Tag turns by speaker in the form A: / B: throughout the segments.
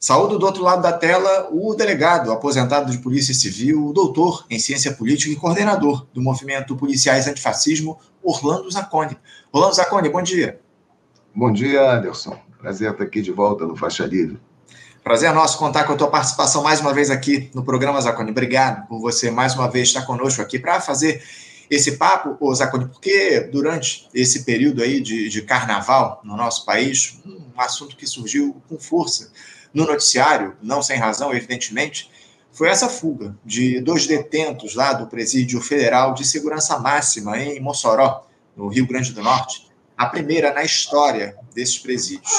A: Saúdo do outro lado da tela o delegado, aposentado de Polícia Civil, doutor em Ciência Política e coordenador do movimento Policiais Antifascismo, Orlando Zacconi. Orlando Zacconi, bom dia.
B: Bom dia, Anderson. Prazer estar aqui de volta no Faixa Livre.
A: Prazer é nosso contar com a tua participação mais uma vez aqui no programa Zacconi. Obrigado por você mais uma vez estar conosco aqui para fazer esse papo, ô Zaconi, porque durante esse período aí de, de carnaval no nosso país, um assunto que surgiu com força no noticiário, não sem razão, evidentemente, foi essa fuga de dois detentos lá do Presídio Federal de Segurança Máxima em Mossoró, no Rio Grande do Norte, a primeira na história desses presídios.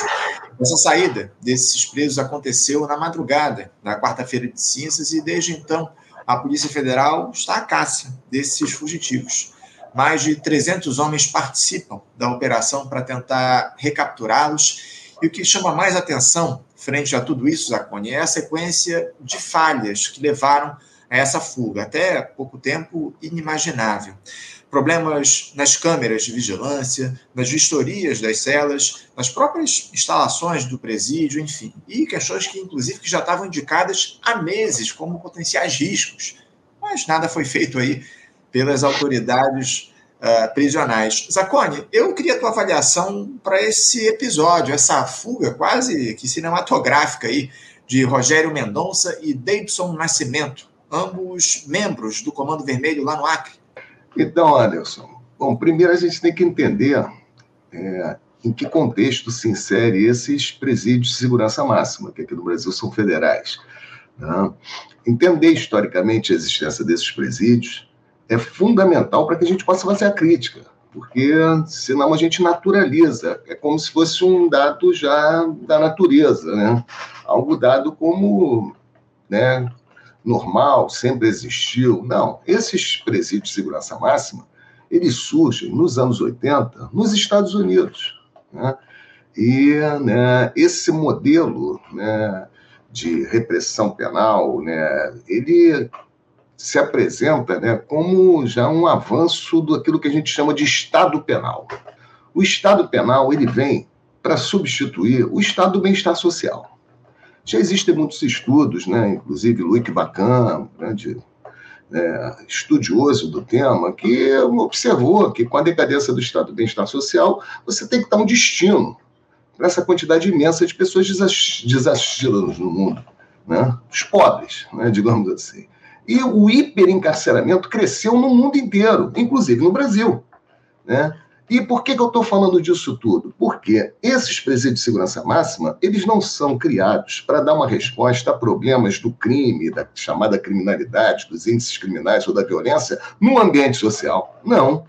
A: Essa saída desses presos aconteceu na madrugada da quarta-feira de cinzas e desde então a Polícia Federal está à caça desses fugitivos. Mais de 300 homens participam da operação para tentar recapturá-los. E o que chama mais atenção frente a tudo isso, Zaconi, é a sequência de falhas que levaram a essa fuga, até pouco tempo inimaginável. Problemas nas câmeras de vigilância, nas vistorias das celas, nas próprias instalações do presídio, enfim, e questões que, inclusive, que já estavam indicadas há meses como potenciais riscos, mas nada foi feito aí pelas autoridades uh, prisionais. Zacone, eu queria a tua avaliação para esse episódio, essa fuga quase que cinematográfica aí de Rogério Mendonça e Davidson Nascimento, ambos membros do Comando Vermelho lá no Acre.
B: Então, Anderson, bom, primeiro a gente tem que entender é, em que contexto se insere esses presídios de segurança máxima, que aqui no Brasil são federais. Né? Entender historicamente a existência desses presídios é fundamental para que a gente possa fazer a crítica, porque senão a gente naturaliza, é como se fosse um dado já da natureza, né? algo dado como né, normal, sempre existiu. Não, esses presídios de segurança máxima, eles surgem nos anos 80 nos Estados Unidos. Né? E né, esse modelo né, de repressão penal, né, ele se apresenta né, como já um avanço daquilo que a gente chama de Estado penal. O Estado penal ele vem para substituir o Estado do bem-estar social. Já existem muitos estudos, né? inclusive Luiz Bacan, grande é, estudioso do tema, que observou que com a decadência do estado do bem-estar social, você tem que dar um destino para essa quantidade imensa de pessoas desassistidas no mundo, né? os pobres, né? digamos assim. E o hiperencarceramento cresceu no mundo inteiro, inclusive no Brasil. Né? E por que, que eu estou falando disso tudo? Porque esses presídios de segurança máxima, eles não são criados para dar uma resposta a problemas do crime, da chamada criminalidade, dos índices criminais ou da violência no ambiente social. Não.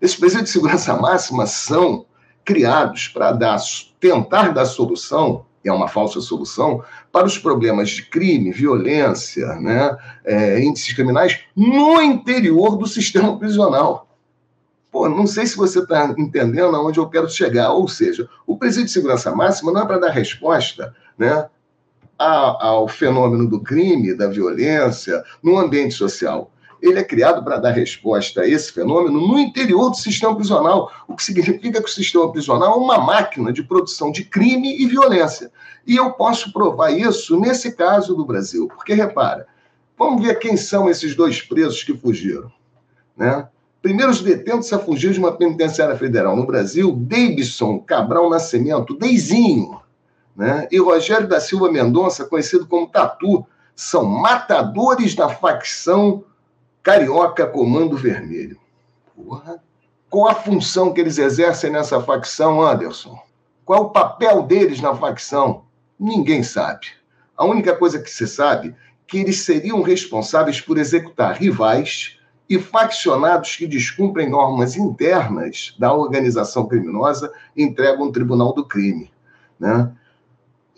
B: Esses presídios de segurança máxima são criados para dar, tentar dar solução, é uma falsa solução, para os problemas de crime, violência, né, é, índices criminais no interior do sistema prisional. Pô, não sei se você está entendendo aonde eu quero chegar. Ou seja, o presídio de segurança máxima não é para dar resposta né, ao fenômeno do crime, da violência, no ambiente social. Ele é criado para dar resposta a esse fenômeno no interior do sistema prisional, o que significa que o sistema prisional é uma máquina de produção de crime e violência. E eu posso provar isso nesse caso do Brasil, porque repara, vamos ver quem são esses dois presos que fugiram. Né? Primeiros detentos a fugir de uma penitenciária federal no Brasil, Davidson Cabral Nascimento, Deizinho, né? e Rogério da Silva Mendonça, conhecido como Tatu, são matadores da facção Carioca Comando Vermelho. Porra. Qual a função que eles exercem nessa facção, Anderson? Qual é o papel deles na facção? Ninguém sabe. A única coisa que se sabe é que eles seriam responsáveis por executar rivais e faccionados que descumprem normas internas da organização criminosa entregam ao Tribunal do Crime. Né?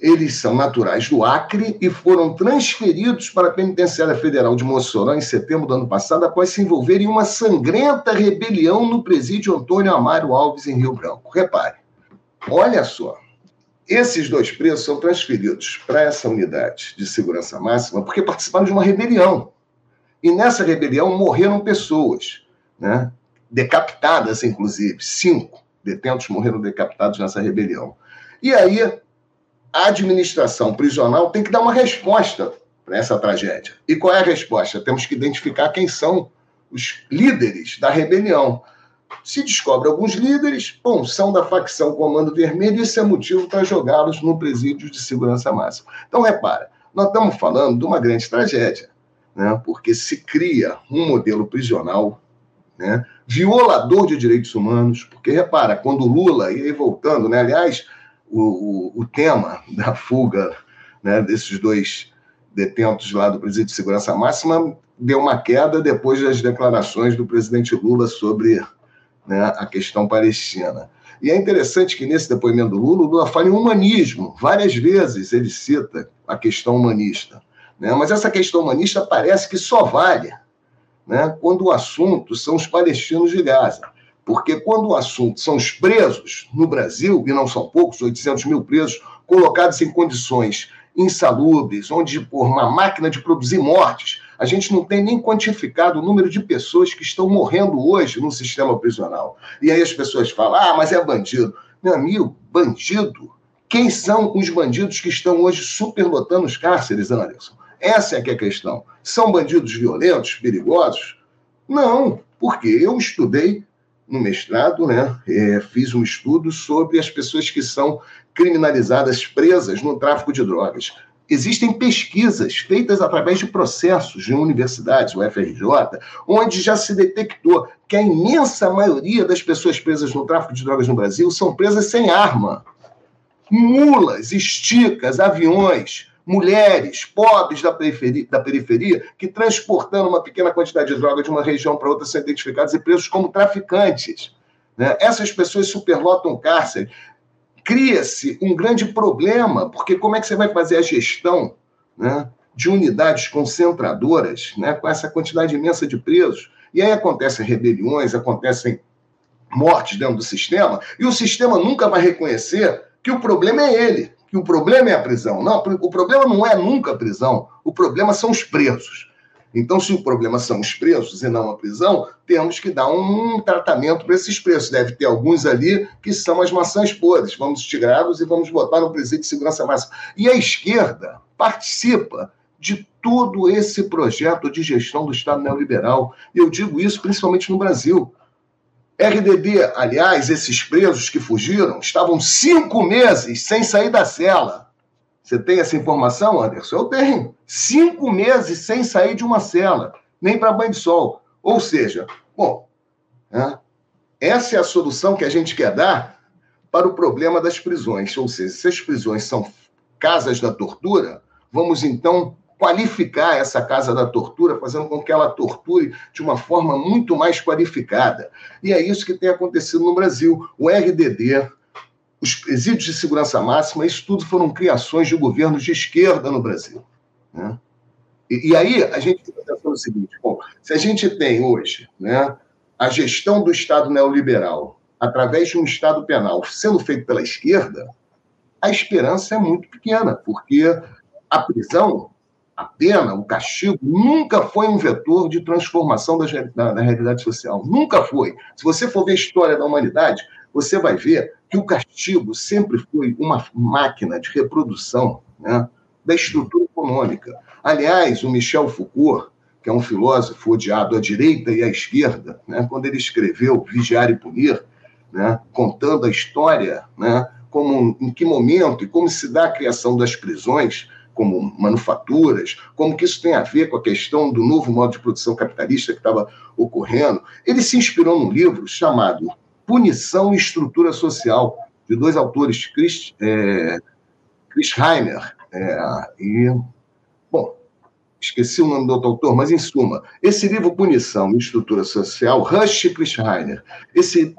B: Eles são naturais do Acre e foram transferidos para a Penitenciária Federal de Mossoró em setembro do ano passado, após se envolverem em uma sangrenta rebelião no presídio Antônio Amaro Alves, em Rio Branco. Repare, olha só, esses dois presos são transferidos para essa unidade de segurança máxima porque participaram de uma rebelião. E nessa rebelião morreram pessoas, né? decapitadas, inclusive. Cinco detentos morreram decapitados nessa rebelião. E aí, a administração prisional tem que dar uma resposta para essa tragédia. E qual é a resposta? Temos que identificar quem são os líderes da rebelião. Se descobre alguns líderes, bom, são da facção Comando Vermelho, e isso é motivo para jogá-los no presídio de segurança máxima. Então, repara, nós estamos falando de uma grande tragédia, né? porque se cria um modelo prisional né? violador de direitos humanos, porque, repara, quando Lula, e aí voltando, né? aliás, o, o, o tema da fuga né, desses dois detentos lá do presídio de segurança máxima deu uma queda depois das declarações do presidente Lula sobre né, a questão palestina. E é interessante que nesse depoimento do Lula, o Lula fala em humanismo. Várias vezes ele cita a questão humanista. Né? Mas essa questão humanista parece que só vale né, quando o assunto são os palestinos de Gaza. Porque quando o assunto são os presos no Brasil, e não são poucos, 800 mil presos, colocados em condições insalubres, onde por uma máquina de produzir mortes, a gente não tem nem quantificado o número de pessoas que estão morrendo hoje no sistema prisional. E aí as pessoas falam: ah, mas é bandido. Meu amigo, bandido? Quem são os bandidos que estão hoje superlotando os cárceres, Anderson? Essa é que é a questão. São bandidos violentos, perigosos? Não, porque eu estudei no mestrado, né, é, fiz um estudo sobre as pessoas que são criminalizadas, presas no tráfico de drogas. Existem pesquisas feitas através de processos de universidades, o FRJ, onde já se detectou que a imensa maioria das pessoas presas no tráfico de drogas no Brasil são presas sem arma. Mulas, esticas, aviões, mulheres pobres da periferia, da periferia que, transportando uma pequena quantidade de droga de uma região para outra, são identificados e presos como traficantes. Né? Essas pessoas superlotam o cárcere. Cria-se um grande problema, porque como é que você vai fazer a gestão né, de unidades concentradoras né, com essa quantidade imensa de presos? E aí acontecem rebeliões, acontecem mortes dentro do sistema, e o sistema nunca vai reconhecer que o problema é ele, que o problema é a prisão. Não, o problema não é nunca a prisão, o problema são os presos. Então, se o problema são os presos e não a prisão, temos que dar um tratamento para esses presos. Deve ter alguns ali que são as maçãs podres. Vamos tirá-los e vamos botar no presídio de segurança máxima. E a esquerda participa de todo esse projeto de gestão do Estado neoliberal. Eu digo isso principalmente no Brasil. RDD, aliás, esses presos que fugiram estavam cinco meses sem sair da cela. Você tem essa informação, Anderson? Eu tenho. Cinco meses sem sair de uma cela, nem para banho de sol. Ou seja, bom, né, essa é a solução que a gente quer dar para o problema das prisões. Ou seja, se as prisões são casas da tortura, vamos então qualificar essa casa da tortura, fazendo com que ela torture de uma forma muito mais qualificada. E é isso que tem acontecido no Brasil. O RDD, os presídios de segurança máxima, isso tudo foram criações de governos de esquerda no Brasil. Né? E, e, aí a gente está pensando o seguinte: bom, se a gente tem hoje né, a gestão do Estado neoliberal através de um Estado penal sendo feito pela esquerda, a esperança é muito pequena, porque a prisão a pena, o castigo, nunca foi um vetor de transformação da, da, da, realidade social. Nunca foi. Se você for ver a história da humanidade, você vai ver que o castigo sempre foi uma máquina de reprodução né, da estrutura econômica. Aliás, o Michel Foucault, que é um filósofo odiado à direita e à esquerda, né, quando ele escreveu Vigiar e Punir, né, contando a história, né, como, em que momento e como se dá a criação das prisões, como manufaturas, como que isso tem a ver com a questão do novo modo de produção capitalista que estava ocorrendo. Ele se inspirou num livro chamado Punição e Estrutura Social, de dois autores, Chris, é, Chris Heimer é, e. Bom, esqueci o nome do outro autor, mas em suma, esse livro Punição e Estrutura Social, Rush e Chris Heiner, esse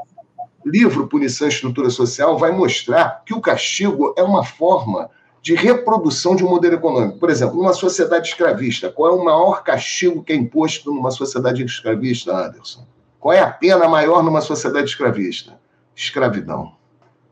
B: livro Punição e Estrutura Social vai mostrar que o castigo é uma forma de reprodução de um modelo econômico. Por exemplo, numa sociedade escravista, qual é o maior castigo que é imposto numa sociedade escravista, Anderson? Qual é a pena maior numa sociedade escravista? Escravidão.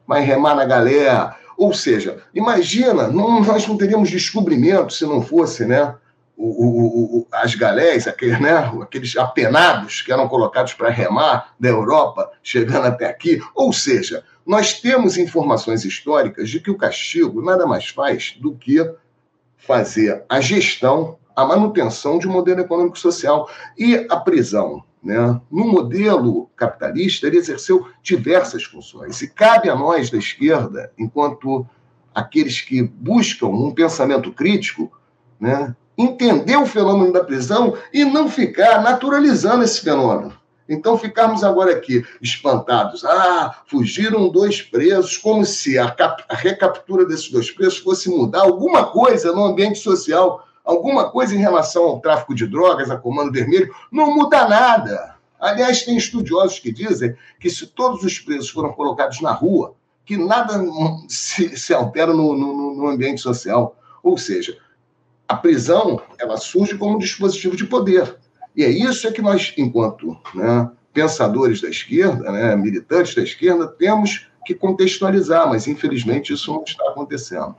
B: Vai remar na galera. Ou seja, imagina, não, nós não teríamos descobrimento se não fosse né, o, o, as galés, aqueles, né, aqueles apenados que eram colocados para remar da Europa, chegando até aqui. Ou seja, nós temos informações históricas de que o castigo nada mais faz do que fazer a gestão, a manutenção de um modelo econômico social. E a prisão, né, no modelo capitalista, ele exerceu diversas funções. E cabe a nós da esquerda, enquanto aqueles que buscam um pensamento crítico, né, entender o fenômeno da prisão e não ficar naturalizando esse fenômeno. Então, ficarmos agora aqui espantados. Ah, fugiram dois presos, como se a, a recaptura desses dois presos fosse mudar alguma coisa no ambiente social, alguma coisa em relação ao tráfico de drogas, a Comando Vermelho. Não muda nada. Aliás, tem estudiosos que dizem que se todos os presos foram colocados na rua, que nada se, se altera no, no, no ambiente social. Ou seja, a prisão ela surge como um dispositivo de poder. E é isso é que nós, enquanto né, pensadores da esquerda, né, militantes da esquerda, temos que contextualizar, mas infelizmente isso não está acontecendo.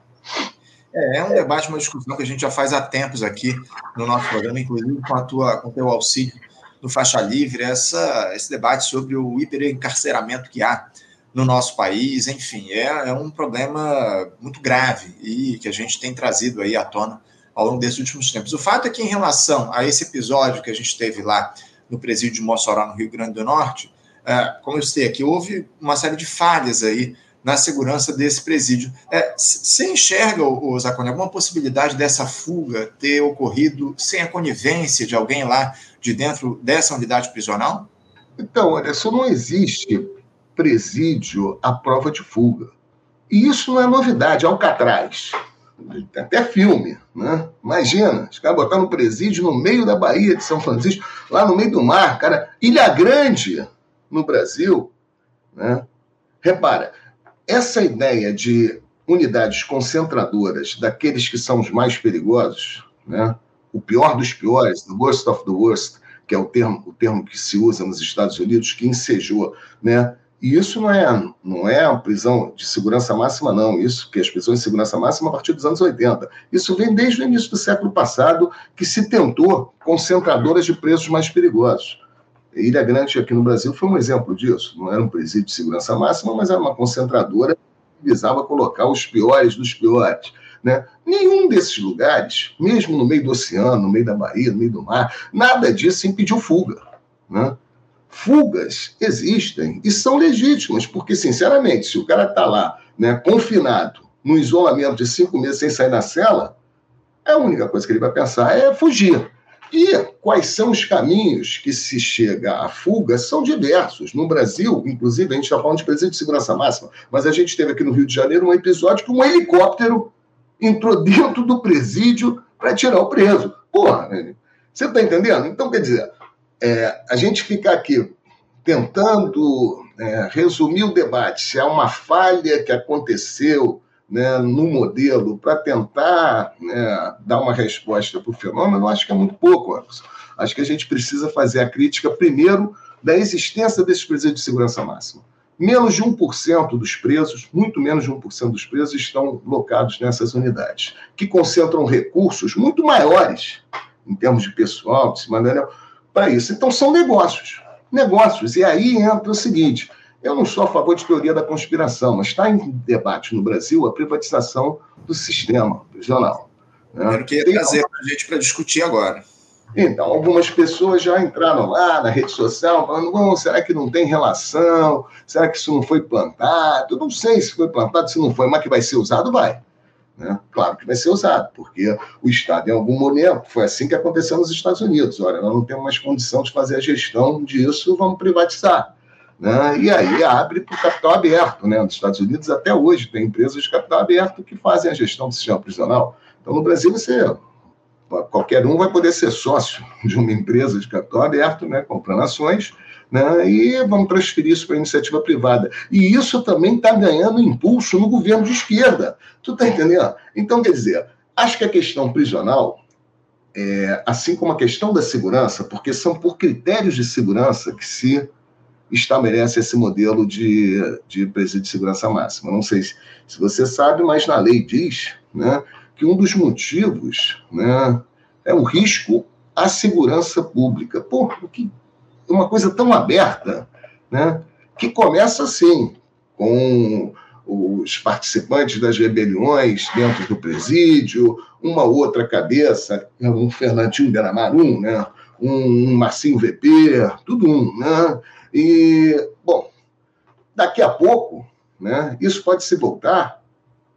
A: É, é um debate, uma discussão que a gente já faz há tempos aqui no nosso programa, inclusive com, a tua, com o teu auxílio no Faixa Livre, essa, esse debate sobre o hiperencarceramento que há no nosso país, enfim, é, é um problema muito grave e que a gente tem trazido aí à tona ao longo desses últimos tempos. O fato é que, em relação a esse episódio que a gente teve lá no presídio de Mossoró, no Rio Grande do Norte, é, como eu citei aqui, houve uma série de falhas aí na segurança desse presídio. É, você enxerga, Zacone, alguma possibilidade dessa fuga ter ocorrido sem a conivência de alguém lá de dentro dessa unidade prisional?
B: Então, olha, só não existe presídio à prova de fuga. E isso não é novidade, Alcatraz. Até filme, né? Imagina, os caras botaram um presídio no meio da Bahia de São Francisco, lá no meio do mar, cara. Ilha Grande, no Brasil, né? Repara, essa ideia de unidades concentradoras daqueles que são os mais perigosos, né? O pior dos piores, the worst of the worst, que é o termo, o termo que se usa nos Estados Unidos, que ensejou, né? E isso não é, não é uma prisão de segurança máxima, não. Isso que as prisões de segurança máxima a partir dos anos 80. Isso vem desde o início do século passado, que se tentou concentradoras de presos mais perigosos. Ilha Grande, aqui no Brasil, foi um exemplo disso. Não era um presídio de segurança máxima, mas era uma concentradora que visava colocar os piores dos piores. Né? Nenhum desses lugares, mesmo no meio do oceano, no meio da Bahia, no meio do mar, nada disso impediu fuga. Né? Fugas existem e são legítimas, porque, sinceramente, se o cara está lá, né, confinado, no isolamento de cinco meses sem sair da cela, a única coisa que ele vai pensar é fugir. E quais são os caminhos que se chega à fuga? São diversos. No Brasil, inclusive, a gente está falando de presídio de segurança máxima, mas a gente teve aqui no Rio de Janeiro um episódio que um helicóptero entrou dentro do presídio para tirar o preso. Porra, você está entendendo? Então, quer dizer, é, a gente ficar aqui tentando é, resumir o debate, se há uma falha que aconteceu né, no modelo para tentar né, dar uma resposta para o fenômeno, acho que é muito pouco, Anderson. Acho que a gente precisa fazer a crítica, primeiro, da existência desses presídios de segurança máxima. Menos de 1% dos presos, muito menos de 1% dos presos, estão locados nessas unidades, que concentram recursos muito maiores, em termos de pessoal, de maneira para isso. Então, são negócios. Negócios. E aí entra o seguinte: eu não sou a favor de teoria da conspiração, mas está em debate no Brasil a privatização do sistema prisional.
A: Né? Eu queria trazer para a gente para discutir agora.
B: Então, algumas pessoas já entraram lá na rede social falando: será que não tem relação? Será que isso não foi plantado? Eu não sei se foi plantado, se não foi, mas que vai ser usado, vai. Né? Claro que vai ser usado, porque o Estado, em algum momento, foi assim que aconteceu nos Estados Unidos. Olha, nós não temos mais condição de fazer a gestão disso, vamos privatizar. Né? E aí abre para o capital aberto. Né? Nos Estados Unidos, até hoje, tem empresas de capital aberto que fazem a gestão do sistema prisional. Então, no Brasil, você qualquer um vai poder ser sócio de uma empresa de capital aberto, né, comprando ações, né, e vamos transferir isso para a iniciativa privada. E isso também está ganhando impulso no governo de esquerda. Tu está entendendo? Então, quer dizer, acho que a questão prisional, é, assim como a questão da segurança, porque são por critérios de segurança que se estabelece esse modelo de, de presídio de segurança máxima. Não sei se, se você sabe, mas na lei diz né, que um dos motivos né, é o risco à segurança pública. Pô, que uma coisa tão aberta, né? Que começa assim, com os participantes das rebeliões dentro do presídio, uma outra cabeça, um Fernandinho Benamarum, né? um Marcinho VP, tudo um. Né? E, bom, daqui a pouco, né, isso pode se voltar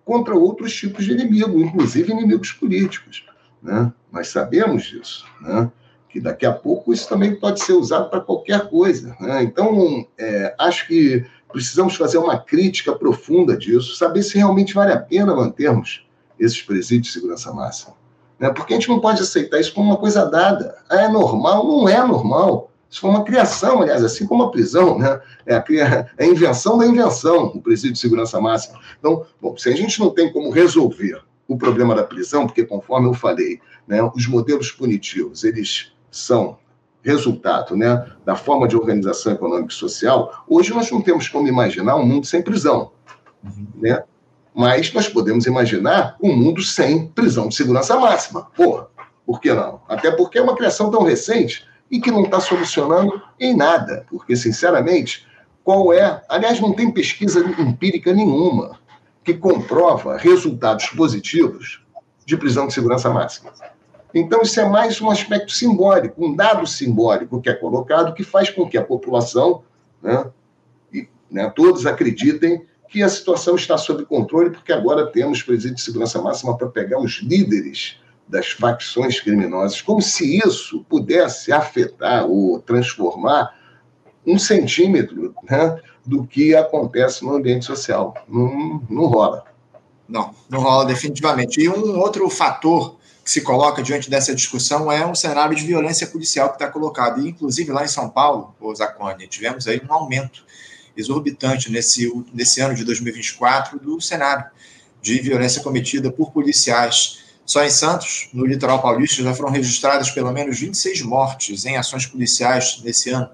B: contra outros tipos de inimigo, inclusive inimigos políticos. Né? Nós sabemos disso, né? Que daqui a pouco isso também pode ser usado para qualquer coisa. Né? Então, é, acho que precisamos fazer uma crítica profunda disso, saber se realmente vale a pena mantermos esses presídios de segurança máxima. Né? Porque a gente não pode aceitar isso como uma coisa dada. Ah, é normal? Não é normal. Isso foi uma criação, aliás, assim como a prisão, né? É a, é a invenção da invenção, o presídio de segurança máxima. Então, bom, se a gente não tem como resolver o problema da prisão, porque conforme eu falei, né, os modelos punitivos, eles são resultado né, da forma de organização econômica e social, hoje nós não temos como imaginar um mundo sem prisão. Uhum. Né? Mas nós podemos imaginar um mundo sem prisão de segurança máxima. Porra, por que não? Até porque é uma criação tão recente e que não está solucionando em nada. Porque, sinceramente, qual é. Aliás, não tem pesquisa empírica nenhuma que comprova resultados positivos de prisão de segurança máxima. Então, isso é mais um aspecto simbólico, um dado simbólico que é colocado, que faz com que a população, né, e, né, todos acreditem que a situação está sob controle, porque agora temos presídio de segurança máxima para pegar os líderes das facções criminosas, como se isso pudesse afetar ou transformar um centímetro né, do que acontece no ambiente social. Não, não rola.
A: Não, não rola definitivamente. E um outro fator que se coloca diante dessa discussão é um cenário de violência policial que está colocado. E, inclusive, lá em São Paulo, o Zacone, tivemos aí um aumento exorbitante nesse, nesse ano de 2024 do cenário de violência cometida por policiais. Só em Santos, no litoral paulista, já foram registradas pelo menos 26 mortes em ações policiais nesse ano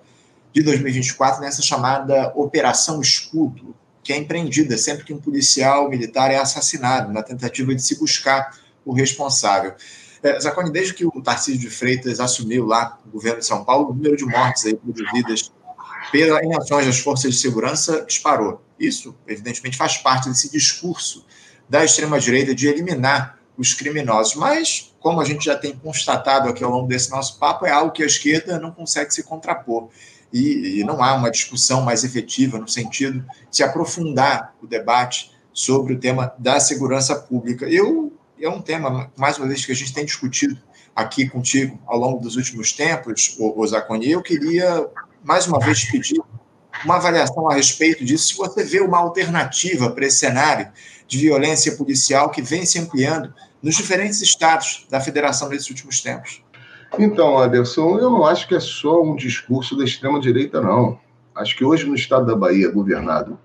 A: de 2024, nessa chamada Operação Escudo, que é empreendida sempre que um policial militar é assassinado, na tentativa de se buscar o responsável. É, Zacone, desde que o Tarcísio de Freitas assumiu lá o governo de São Paulo, o número de mortes aí produzidas pela, em ações das forças de segurança disparou. Isso, evidentemente, faz parte desse discurso da extrema-direita de eliminar os criminosos. Mas, como a gente já tem constatado aqui ao longo desse nosso papo, é algo que a esquerda não consegue se contrapor. E, e não há uma discussão mais efetiva no sentido de se aprofundar o debate sobre o tema da segurança pública. Eu é um tema, mais uma vez, que a gente tem discutido aqui contigo ao longo dos últimos tempos, o, Zaconi. Eu queria, mais uma vez, pedir uma avaliação a respeito disso, se você vê uma alternativa para esse cenário de violência policial que vem se ampliando nos diferentes estados da federação nesses últimos tempos.
B: Então, Anderson, eu não acho que é só um discurso da extrema-direita, não. Acho que hoje, no estado da Bahia, governado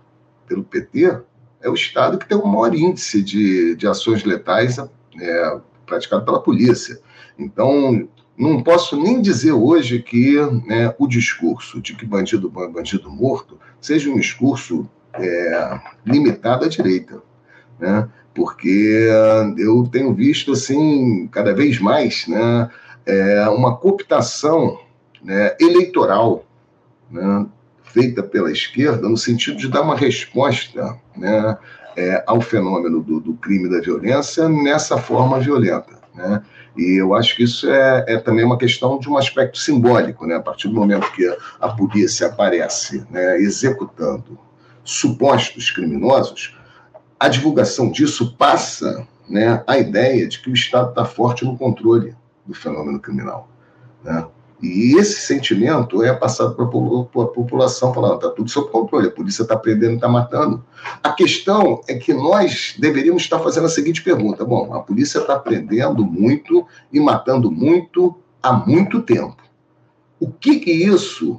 B: pelo PT, é o estado que tem o maior índice de, de ações letais é, praticado pela polícia. Então, não posso nem dizer hoje que né, o discurso de que bandido bom é bandido morto seja um discurso é, limitado à direita, né? porque eu tenho visto assim cada vez mais né, é, uma cooptação né, eleitoral né, feita pela esquerda no sentido de dar uma resposta né, é, ao fenômeno do, do, crime da violência nessa forma violenta. Né? E eu acho que isso é, é, também uma questão de um aspecto simbólico. Né? A partir do momento que a polícia aparece né, executando supostos criminosos, a divulgação disso passa né, a ideia de que o Estado está forte no controle do fenômeno criminal. Né? E esse sentimento é passado para a população, falando, está tudo sob controle, a polícia está prendendo, está matando. A questão é que nós deveríamos estar fazendo a seguinte pergunta: bom, a polícia está prendendo muito e matando muito há muito tempo. O que, que isso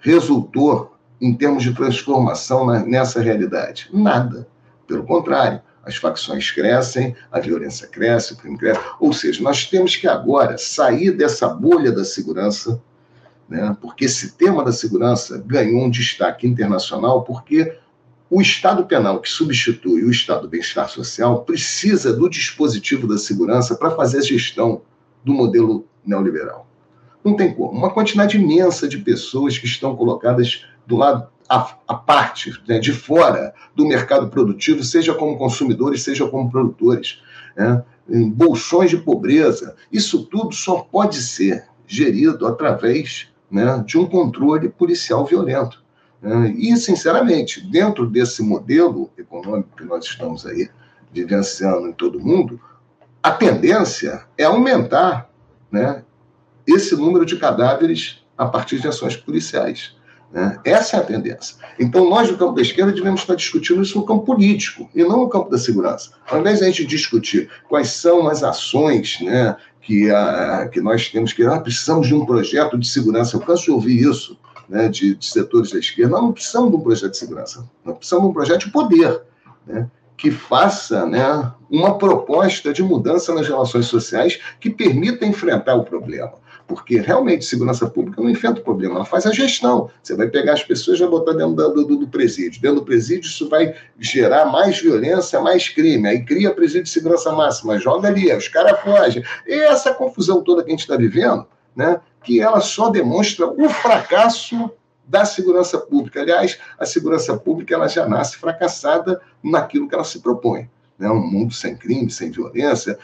B: resultou em termos de transformação nessa realidade? Nada. Pelo contrário, as facções crescem, a violência cresce, o crime cresce. Ou seja, nós temos que agora sair dessa bolha da segurança, né? porque esse tema da segurança ganhou um destaque internacional, porque o Estado penal que substitui o Estado do bem-estar social precisa do dispositivo da segurança para fazer a gestão do modelo neoliberal. Não tem como. Uma quantidade imensa de pessoas que estão colocadas do lado a, a parte, né, de fora do mercado produtivo, seja como consumidores, seja como produtores, né, em bolsões de pobreza. Isso tudo só pode ser gerido através né, de um controle policial violento. Né. E, sinceramente, dentro desse modelo econômico que nós estamos aí vivenciando em todo o mundo, a tendência é aumentar né, esse número de cadáveres a partir de ações policiais. Né? Essa é a tendência. Então, nós, do campo da esquerda, devemos estar discutindo isso no campo político e não no campo da segurança. Ao invés de a gente discutir quais são as ações né, que, a, que nós temos que. Ah, precisamos de um projeto de segurança. Eu canso de ouvir isso né, de, de setores da esquerda. Nós não precisamos de um projeto de segurança. Nós precisamos de um projeto de poder. Né, que faça né, uma proposta de mudança nas relações sociais que permita enfrentar o problema. Porque realmente segurança pública não enfrenta o problema, ela faz a gestão. Você vai pegar as pessoas e vai botar dentro do, do, do, presídio. Dentro do presídio, isso vai gerar mais violência, mais crime. Aí cria presídio de segurança máxima, joga ali, os caras fogem. E essa confusão toda que a gente está vivendo, né, que ela só demonstra o fracasso da segurança pública. Aliás, a segurança pública ela já nasce fracassada naquilo que ela se propõe. Né? Um mundo sem crime, sem violência.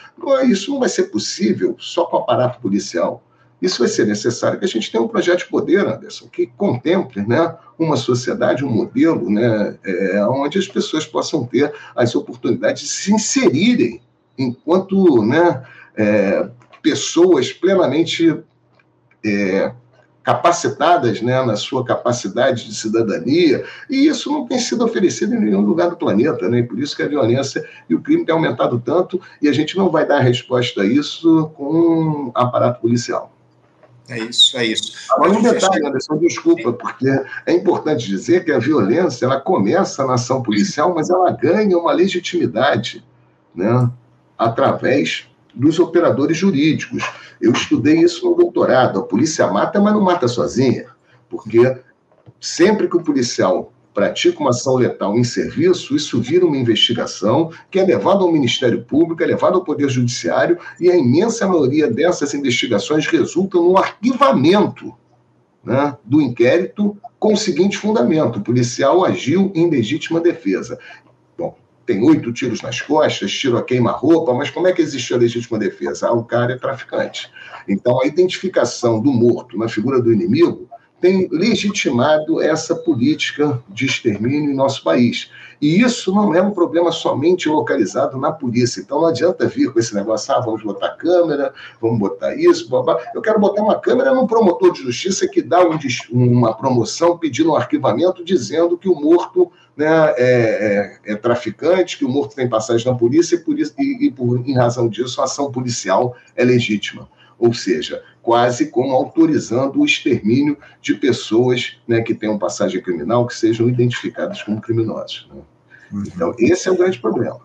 B: Isso não vai ser possível só com o aparato policial. Isso vai ser necessário que a gente tenha um projeto de poder, Anderson, que contemple né, uma sociedade, um modelo, né, é, onde as pessoas possam ter as oportunidades de se inserirem enquanto né, é, pessoas plenamente é, capacitadas né, na sua capacidade de cidadania, e isso não tem sido oferecido em nenhum lugar do planeta, né? e por isso que a violência e o crime têm aumentado tanto, e a gente não vai dar resposta a isso com aparato policial.
A: É isso, é isso.
B: Agora, um detalhe, Anderson, desculpa, porque é importante dizer que a violência ela começa na ação policial, mas ela ganha uma legitimidade né, através dos operadores jurídicos. Eu estudei isso no doutorado. A polícia mata, mas não mata sozinha, porque sempre que o policial pratica uma ação letal em serviço, isso vira uma investigação que é levada ao Ministério Público, é levada ao Poder Judiciário, e a imensa maioria dessas investigações resultam no arquivamento né, do inquérito com o seguinte fundamento: o policial agiu em legítima defesa. Bom, tem oito tiros nas costas, tiro a queima-roupa, mas como é que existiu a legítima defesa? Ah, o cara é traficante. Então, a identificação do morto na figura do inimigo tem legitimado essa política de extermínio em nosso país. E isso não é um problema somente localizado na polícia. Então não adianta vir com esse negócio, ah, vamos botar câmera, vamos botar isso, blá, Eu quero botar uma câmera num promotor de justiça que dá um, uma promoção pedindo um arquivamento dizendo que o morto né, é, é, é, traficante, que o morto tem passagem na polícia e, por, isso, e, e por, em razão disso a ação policial é legítima ou seja, quase como autorizando o extermínio de pessoas né, que tenham passagem criminal, que sejam identificadas como criminosos. Né? Uhum. Então, esse é o grande problema.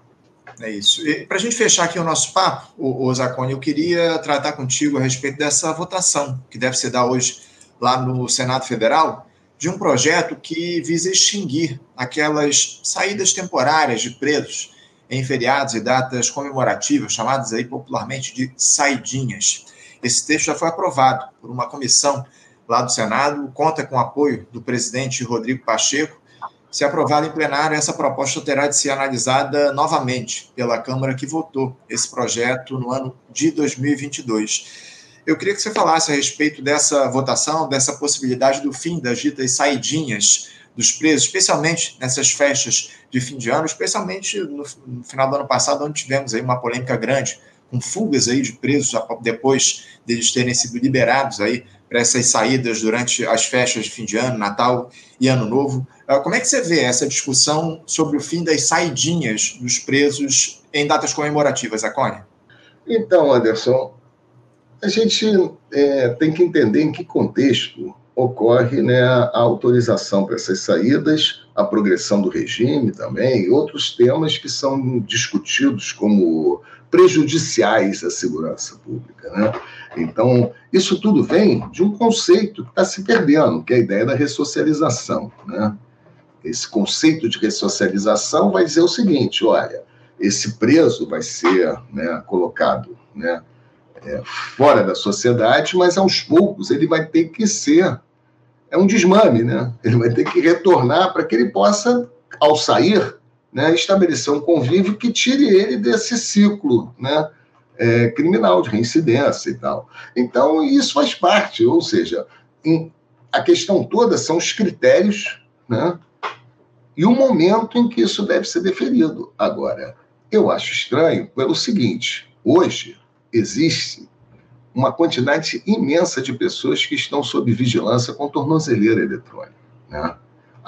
A: É isso. Para a gente fechar aqui o nosso papo, o, o Zacone, eu queria tratar contigo a respeito dessa votação que deve se dar hoje lá no Senado Federal, de um projeto que visa extinguir aquelas saídas temporárias de presos em feriados e datas comemorativas, chamadas aí popularmente de saidinhas. Esse texto já foi aprovado por uma comissão lá do Senado, conta com o apoio do presidente Rodrigo Pacheco. Se aprovado em plenário, essa proposta terá de ser analisada novamente pela Câmara que votou esse projeto no ano de 2022. Eu queria que você falasse a respeito dessa votação, dessa possibilidade do fim das ditas saidinhas dos presos, especialmente nessas festas de fim de ano, especialmente no, final do ano passado, onde tivemos aí uma polêmica grande com fugas aí de presos depois deles terem sido liberados aí para essas saídas durante as festas de fim de ano, Natal e Ano Novo. Ah, como é que você vê essa discussão sobre o fim das saidinhas dos presos em datas comemorativas, Acone?
B: Então, Anderson, a gente é, tem que entender em que contexto ocorre né, a autorização para essas saídas, a progressão do regime também, e outros temas que são discutidos como prejudiciais à segurança pública. Né? Então, isso tudo vem de um conceito que está se perdendo, que é a ideia da ressocialização. Né? Esse conceito de ressocialização vai dizer o seguinte: olha, esse preso vai ser né, colocado né, é, fora da sociedade, mas aos poucos ele vai ter que ser é um desmame, né? Ele vai ter que retornar para que ele possa, ao sair, né, estabelecer um convívio que tire ele desse ciclo, né? É, criminal de reincidência e tal. Então, isso faz parte, ou seja, em, a questão toda são os critérios, né? E o momento em que isso deve ser deferido. Agora, eu acho estranho pelo seguinte: hoje existe uma quantidade imensa de pessoas que estão sob vigilância com tornozeleira eletrônica. Né?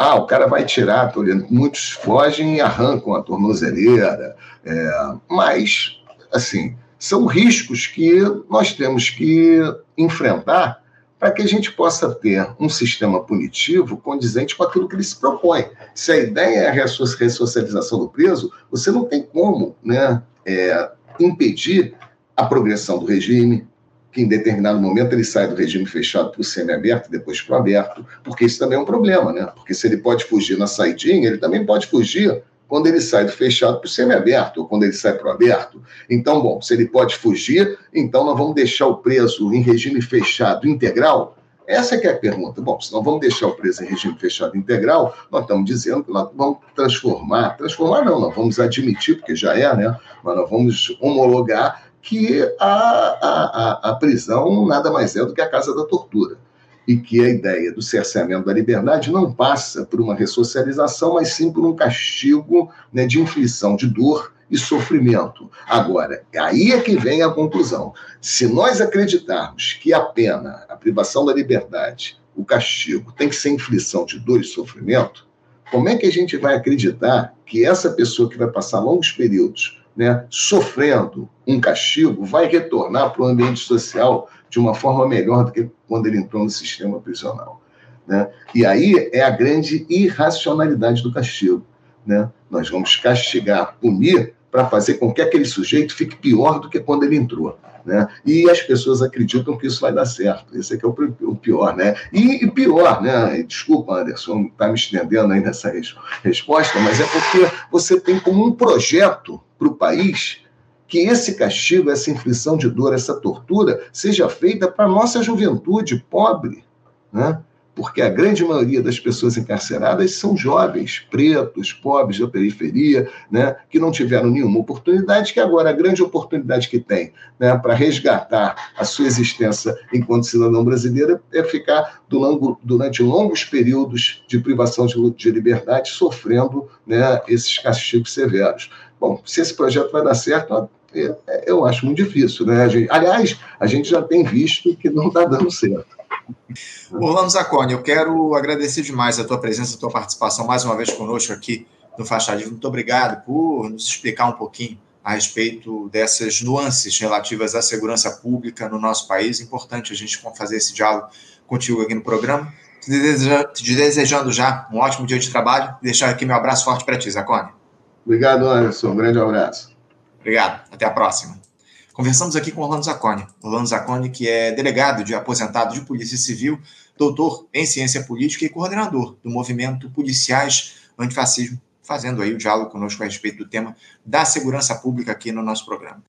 B: Ah, o cara vai tirar, tô olhando, muitos fogem e arrancam a tornozeleira, é, mas, assim, são riscos que nós temos que enfrentar para que a gente possa ter um sistema punitivo condizente com aquilo que ele se propõe. Se a ideia é a ressocialização do preso, você não tem como né, é, impedir a progressão do regime, que em determinado momento ele sai do regime fechado para o semiaberto depois para o aberto, porque isso também é um problema, né? Porque se ele pode fugir na saidinha, ele também pode fugir quando ele sai do fechado para o semiaberto, ou quando ele sai para o aberto. Então, bom, se ele pode fugir, então nós vamos deixar o preso em regime fechado integral? Essa é que é a pergunta. Bom, se nós vamos deixar o preso em regime fechado integral, nós estamos dizendo que nós vamos transformar, transformar não, nós vamos admitir, porque já é, né? Mas nós vamos homologar que a, a, a, prisão nada mais é do que a casa da tortura. E que a ideia do cerceamento da liberdade não passa por uma ressocialização, mas sim por um castigo né, de inflição de dor e sofrimento. Agora, aí é que vem a conclusão. Se nós acreditarmos que a pena, a privação da liberdade, o castigo, tem que ser inflição de dor e sofrimento, como é que a gente vai acreditar que essa pessoa que vai passar longos períodos né, sofrendo um castigo, vai retornar para o ambiente social de uma forma melhor do que quando ele entrou no sistema prisional. Né? E aí é a grande irracionalidade do castigo. Né? Nós vamos castigar, punir, para fazer com que aquele sujeito fique pior do que quando ele entrou. Né? E as pessoas acreditam que isso vai dar certo. Esse é que é o pior, né? E, e pior, né? Desculpa, Anderson, está me estendendo aí nessa res resposta, mas é porque você tem como um projeto para o país que esse castigo, essa inflição de dor, essa tortura seja feita para nossa juventude pobre, né? Porque a grande maioria das pessoas encarceradas são jovens, pretos, pobres da periferia, né, que não tiveram nenhuma oportunidade, que agora a grande oportunidade que tem né, para resgatar a sua existência enquanto cidadão brasileiro é ficar durante longos períodos de privação de, de liberdade, sofrendo né, esses castigos severos. Bom, se esse projeto vai dar certo, eu acho muito difícil. Né? aliás, a gente já tem visto que não está dando certo.
A: Orlando Zacone, eu quero agradecer demais a tua presença, a tua participação mais uma vez conosco aqui no Livre. Muito obrigado por nos explicar um pouquinho a respeito dessas nuances relativas à segurança pública no nosso país. Importante a gente fazer esse diálogo contigo aqui no programa. Te desejando já um ótimo dia de trabalho. Deixar aqui meu abraço forte para ti, Zacone.
B: Obrigado, Anderson. Um grande abraço.
A: Obrigado. Até a próxima. Conversamos aqui com Orlando Zacconi. Orlando Zacconi, que é delegado de aposentado de Polícia Civil, doutor em Ciência Política e coordenador do movimento Policiais Antifascismo, fazendo aí o diálogo conosco a respeito do tema da segurança pública aqui no nosso programa.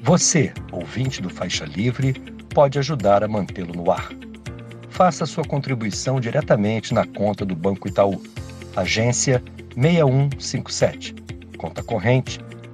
C: Você, ouvinte do Faixa Livre, pode ajudar a mantê-lo no ar. Faça sua contribuição diretamente na conta do Banco Itaú, agência 6157, conta corrente